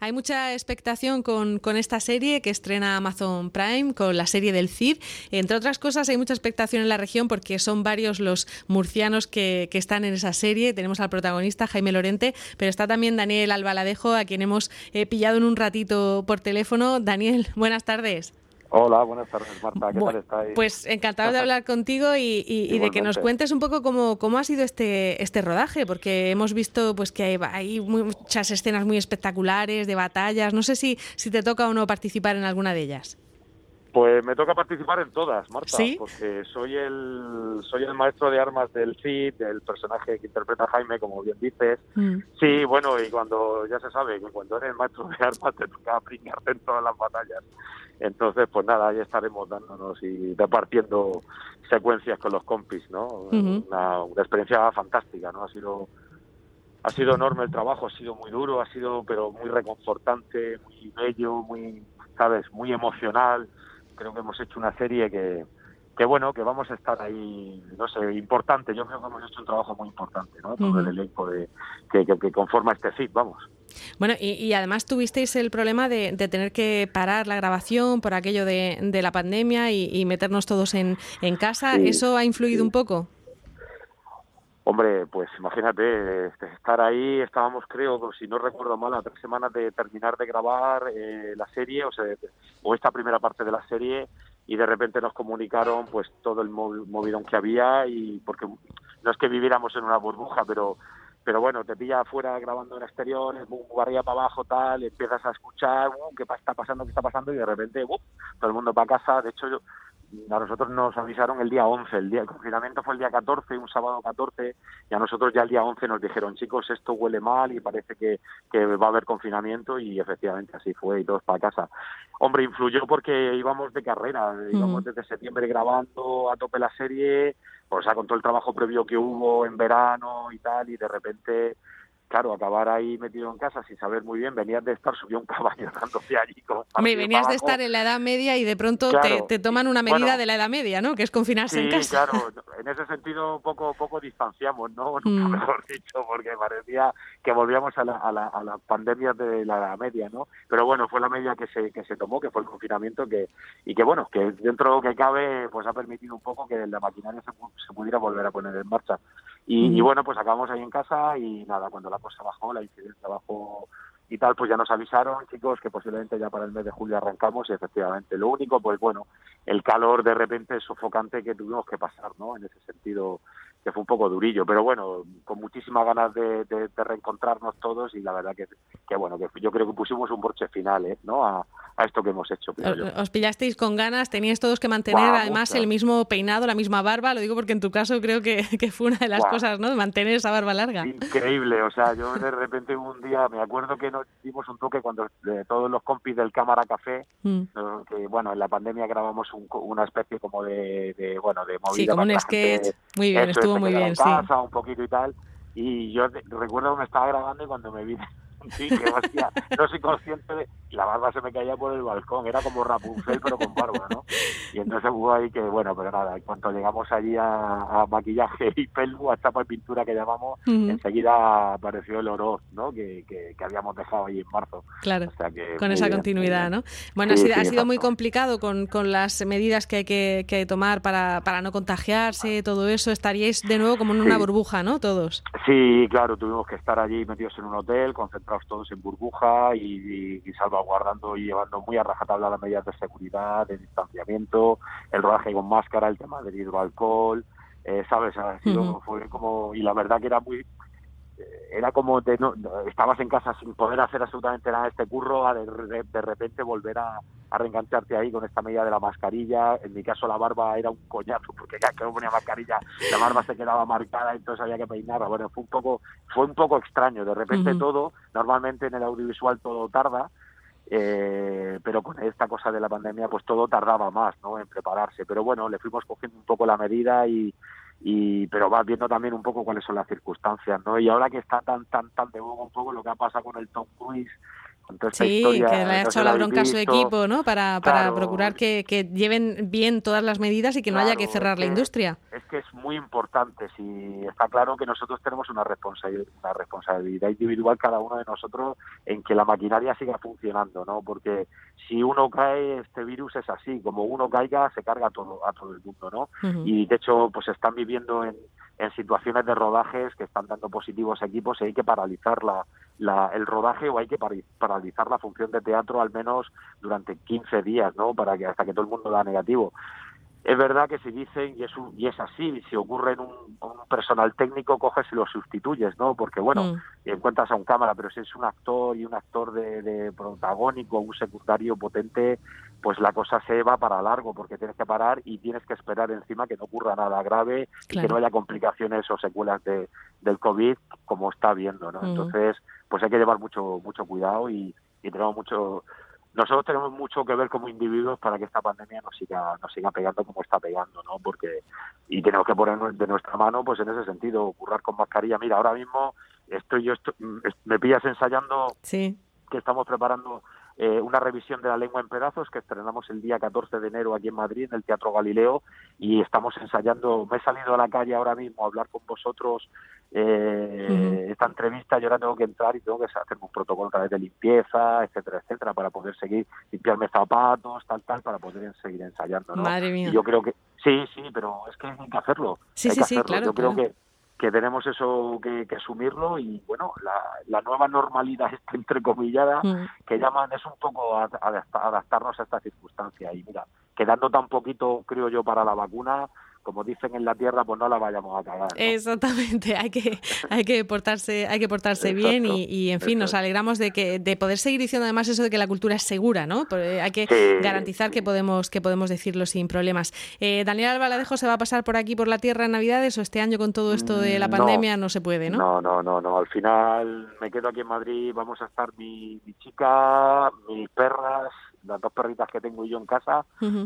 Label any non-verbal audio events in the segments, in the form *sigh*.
Hay mucha expectación con, con, esta serie que estrena Amazon Prime, con la serie del CID. Entre otras cosas, hay mucha expectación en la región porque son varios los murcianos que, que están en esa serie. Tenemos al protagonista, Jaime Lorente, pero está también Daniel Albaladejo, a quien hemos eh, pillado en un ratito por teléfono. Daniel, *laughs* buenas tardes. Hola, buenas tardes, Marta. ¿Qué tal estáis? Pues encantado de *laughs* hablar contigo y, de que nos cuentes un poco cómo, cómo ha sido este, este rodaje, porque hemos visto pues que hay, hay, muchas escenas muy espectaculares de batallas. No sé si, si te toca o no participar en alguna de ellas. Pues me toca participar en todas, Marta, porque soy el soy el maestro de armas del Cid, del personaje que interpreta Jaime, como bien dices. Mm. Sí, bueno, y cuando ya se sabe que cuando eres maestro de armas te toca brinarte en todas las batallas. Entonces, pues nada, ahí estaremos dándonos y repartiendo secuencias con los compis, ¿no? una, una experiencia fantástica, ¿no? Ha sido ha sido enorme el trabajo, ha sido muy duro, ha sido pero muy reconfortante, muy bello, muy, sabes, muy emocional creo que hemos hecho una serie que, que bueno, que vamos a estar ahí, no sé, importante. Yo creo que hemos hecho un trabajo muy importante, ¿no? Con el elenco de, que, que, conforma este FIT, vamos. Bueno, y, además tuvisteis el problema de, tener que parar la grabación por aquello de, de la pandemia y, meternos todos en, en casa. ¿Eso ha influido un poco? Hombre, pues imagínate, este, estar ahí, estábamos creo, si no recuerdo mal, a tres semanas de terminar de grabar eh, la serie, o, sea, o esta primera parte de la serie, y de repente nos comunicaron pues todo el movidón que había, y porque no es que viviéramos en una burbuja, pero pero bueno, te pilla afuera grabando en exteriores, arriba para abajo, tal, empiezas a escuchar, uh, ¿qué está pasando, qué está pasando? Y de repente, uh, todo el mundo va a casa. De hecho, yo, a nosotros nos avisaron el día 11, el día el confinamiento fue el día 14, un sábado 14, y a nosotros ya el día 11 nos dijeron, chicos, esto huele mal y parece que, que va a haber confinamiento, y efectivamente así fue, y todos para casa. Hombre, influyó porque íbamos de carrera, íbamos desde septiembre grabando a tope la serie, o sea, con todo el trabajo previo que hubo en verano y tal, y de repente claro, acabar ahí metido en casa sin saber muy bien, venías de estar subió un caballo dándose allí. Me venías de estar en la Edad Media y de pronto te, toman una medida de la Edad Media, ¿no? Que es confinarse en casa. claro, *laughs* en ese sentido poco poco distanciamos, ¿no? *laughs* Nunca mm. mejor dicho, porque parecía que volvíamos a la, a, la, a las pandemias de la Edad Media, ¿no? Pero bueno, fue la medida que se, que se tomó, que fue el confinamiento, que y que bueno, que dentro que cabe, pues ha permitido un poco que la maquinaria se, se pudiera volver a poner en marcha. Y, bueno, pues acabamos ahí en casa y nada, cuando la cosa bajó, la incidencia bajó y tal, pues ya nos avisaron, chicos, que posiblemente ya para el mes de julio arrancamos y efectivamente. Lo único, pues bueno, el calor de repente sofocante que tuvimos que pasar, ¿no? En ese sentido, que fue un poco durillo, pero bueno, con muchísimas ganas de, reencontrarnos todos y la verdad que, que, bueno, que yo creo que pusimos un borche final, ¿eh? ¿no? A, esto que hemos hecho. Os pillasteis con ganas, teníais todos que mantener además el mismo peinado, la misma barba, lo digo porque en tu caso creo que, fue una de las cosas, ¿no? De mantener esa barba larga. Increíble, o sea, yo de repente un día, me acuerdo que nos dimos un toque cuando todos los compis del Cámara Café, mm. que bueno, en la pandemia grabamos una especie como de, bueno, de movida. Sí, como un sketch. Muy bien, estuvo muy bien, casa, un poquito y tal. Y yo recuerdo que me estaba grabando y cuando me vi sí, que hostia, no soy consciente de... La barba se me caía por el balcón, era como Rapunzel pero con barba, ¿no? Y entonces hubo ahí que, bueno, pero nada, en cuanto llegamos allí a, maquillaje y pelo, a chapa y pintura que llamamos, enseguida apareció el oro, ¿no? Que, que, habíamos dejado ahí en marzo. Claro, con esa continuidad, ¿no? Bueno, ha sido, ha sido muy complicado con, con, las medidas que hay que, que tomar para, para no contagiarse, todo eso. Estaríais de nuevo como en una burbuja, ¿no? Todos. Sí, claro, tuvimos que estar allí metidos en un hotel, concentrados todos en burbuja y, salvaguardando y llevando muy a rajatabla las medidas de seguridad, de distanciamiento, el rodaje con máscara, el tema del hidroalcohol, eh, ¿sabes? Ha sido, fue como, y la verdad que era muy, era como de no, estabas en casa sin poder hacer absolutamente nada de este curro a de, de, repente volver a, a, reengancharte ahí con esta medida de la mascarilla. En mi caso la barba era un coñazo porque cada que no ponía mascarilla la barba se quedaba marcada y entonces había que peinarla. Bueno fue un poco fue un poco extraño. De repente todo normalmente en el audiovisual todo tarda eh, pero con esta cosa de la pandemia pues todo tardaba más no en prepararse. Pero bueno le fuimos cogiendo un poco la medida y y pero vas viendo también un poco cuáles son las circunstancias no y ahora que está tan tan tan de boga un poco lo que ha pasado con el Tom Cruise sí, que le ha hecho la bronca a su equipo, ¿no? Para, para procurar que, que, lleven bien todas las medidas y que no haya que cerrar la industria. Es que es muy importante. Si está claro que nosotros tenemos una responsabilidad, una responsabilidad individual cada uno de nosotros en que la maquinaria siga funcionando, ¿no? Porque si uno cae, este virus es así. Como uno caiga, se carga todo a todo el mundo, ¿no? Y de hecho, pues están viviendo en en situaciones de rodajes que están dando positivos equipos y hay que paralizar la, el rodaje o hay que paralizar la función de teatro al menos durante 15 días, ¿no? Para que hasta que todo el mundo da negativo. Es verdad que si dicen, y es, y es así, si ocurre en un, personal técnico, coges y lo sustituyes, ¿no? Porque, bueno, mm. encuentras a un cámara, pero si es un actor y un actor de, de protagónico, un secundario potente, pues la cosa se va para largo, porque tienes que parar y tienes que esperar encima que no ocurra nada grave y que no haya complicaciones o secuelas de, del COVID, como está viendo, ¿no? Mm. Entonces, pues hay que llevar mucho mucho cuidado y, y tenemos mucho nosotros tenemos mucho que ver como individuos para que esta pandemia nos siga nos siga pegando como está pegando no porque y tenemos que poner de nuestra mano pues en ese sentido currar con mascarilla mira ahora mismo estoy yo me pillas ensayando sí. que estamos preparando eh, una revisión de la lengua en pedazos que estrenamos el día 14 de enero aquí en Madrid, en el Teatro Galileo, y estamos ensayando. Me he salido a la calle ahora mismo a hablar con vosotros eh, esta entrevista. Yo ahora tengo que entrar y tengo que hacer un protocolo a través de limpieza, etcétera, etcétera, para poder seguir, limpiarme zapatos, tal, tal, para poder seguir ensayando. ¿no? Madre mía. Y yo creo que sí, sí, pero es que hay que hacerlo. Sí, hay sí, que sí, claro. Yo creo que que tenemos eso que, asumirlo y bueno la, nueva normalidad *laughs* está entrecomillada mm. que llaman es un poco adaptarnos a esta circunstancia y mira quedando tan poquito creo yo para la vacuna como dicen en la tierra, pues no la vayamos a cagar. Exactamente, hay que, *laughs* hay que portarse, hay que portarse bien y, en fin, nos alegramos de que, de poder seguir diciendo además eso de que la cultura es segura, ¿no? hay que garantizar que podemos, que podemos decirlo sin problemas. Eh, Daniel Albaladejo se va a pasar por aquí por la tierra en Navidades o este año con todo esto de la mm, pandemia no, se puede, ¿no? No, no, no, no. Al final me quedo aquí en Madrid, vamos a estar mi, mi chica, mis perras, las dos perritas que tengo yo en casa.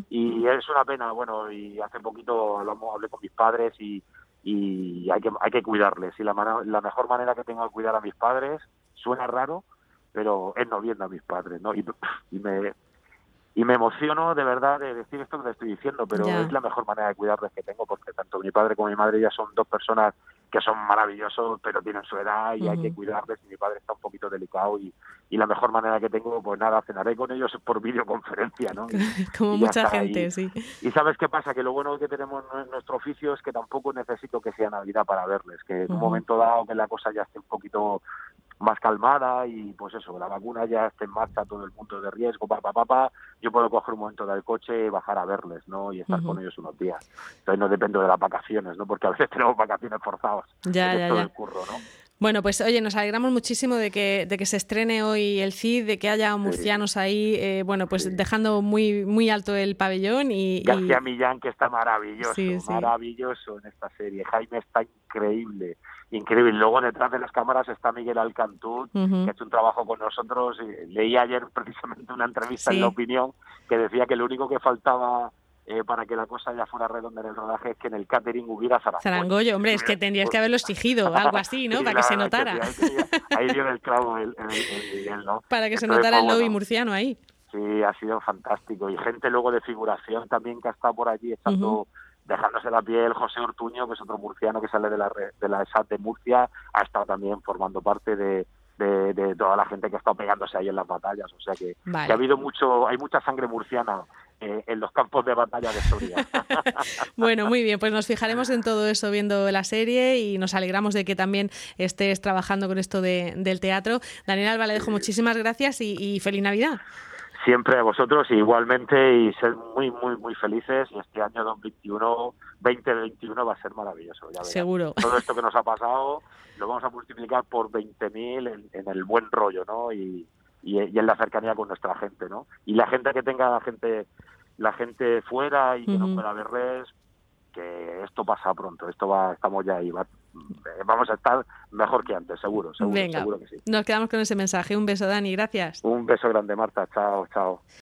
Y es una pena, bueno, y hace poquito hablamos, hablé con mis padres y, y hay que hay que cuidarles. Y la, la mejor manera que tengo de cuidar a mis padres suena raro, pero es no viendo a mis padres, ¿no? Y, y me y me emociono de verdad de decir esto que te estoy diciendo, pero es la mejor manera de cuidarles que tengo porque tanto mi padre como mi madre ya son dos personas que son maravillosos, pero tienen su edad y hay que cuidarles. Y mi padre está un poquito delicado y, y la mejor manera que tengo, pues nada, cenaré con ellos por videoconferencia, ¿no? *laughs* Como mucha gente, sí. Y sabes qué pasa, que lo bueno que tenemos en nuestro oficio es que tampoco necesito que sea Navidad para verles, que en un momento dado que la cosa ya esté un poquito más calmada y pues eso, la vacuna ya esté en marcha, todo el punto de riesgo, papá, papá, yo puedo coger un momento del coche y bajar a verles, ¿no? Y estar con ellos unos días. Entonces no dependo de las vacaciones, ¿no? Porque a veces *laughs* tenemos vacaciones forzadas. Ya, ya, ya. curro, ¿no? Bueno, pues oye, nos alegramos muchísimo de que, de que se estrene hoy el CID, de que haya murcianos ahí, eh, bueno, pues dejando muy muy alto el pabellón y... García Millán, que está maravilloso, maravilloso en esta serie. Jaime está increíble, increíble. Luego detrás de las cámaras está Miguel Alcantú, que ha hecho un trabajo con nosotros. Leí ayer precisamente una entrevista en La Opinión que decía que lo único que faltaba eh, para que la cosa ya fuera redonda en el rodaje es que en el catering hubiera zarangoyo. Zarangoyo, hombre, es que tendrías que haberlo exigido, *laughs* algo así, ¿no? para que se notara. ahí, dio el clavo el, ¿no? Para que se notara el lobby murciano ahí. Sí, ha sido fantástico. Y gente luego de figuración también que ha estado por allí estando... dejándose la piel, José Ortuño, que es otro murciano que sale de la, de la ESAT de Murcia, ha estado también formando parte de, de, toda la gente que ha estado pegándose ahí en las batallas. O sea que, ha habido mucho, hay mucha sangre murciana eh, en los campos de batalla de Soria. *laughs* *laughs* bueno, muy bien, pues nos fijaremos en todo eso viendo la serie y nos alegramos de que también estés trabajando con esto de, del teatro. Daniel Alba, le dejo muchísimas gracias y, feliz Navidad. Siempre a vosotros igualmente y ser muy, muy, muy felices. Y este año 2021, 2021 va a ser maravilloso. Ya Seguro. Todo esto que nos ha pasado lo vamos a multiplicar por 20.000 en, en el buen rollo, ¿no? Y, y, en la cercanía con nuestra gente, ¿no? Y la gente que tenga la gente la gente fuera y que no pueda verles, que esto pasa pronto, esto va, estamos ya ahí, eh, vamos a estar mejor que antes, seguro, seguro, seguro que sí. Nos quedamos con ese mensaje. Un beso, Dani, gracias. Un beso grande, Marta. Chao, chao.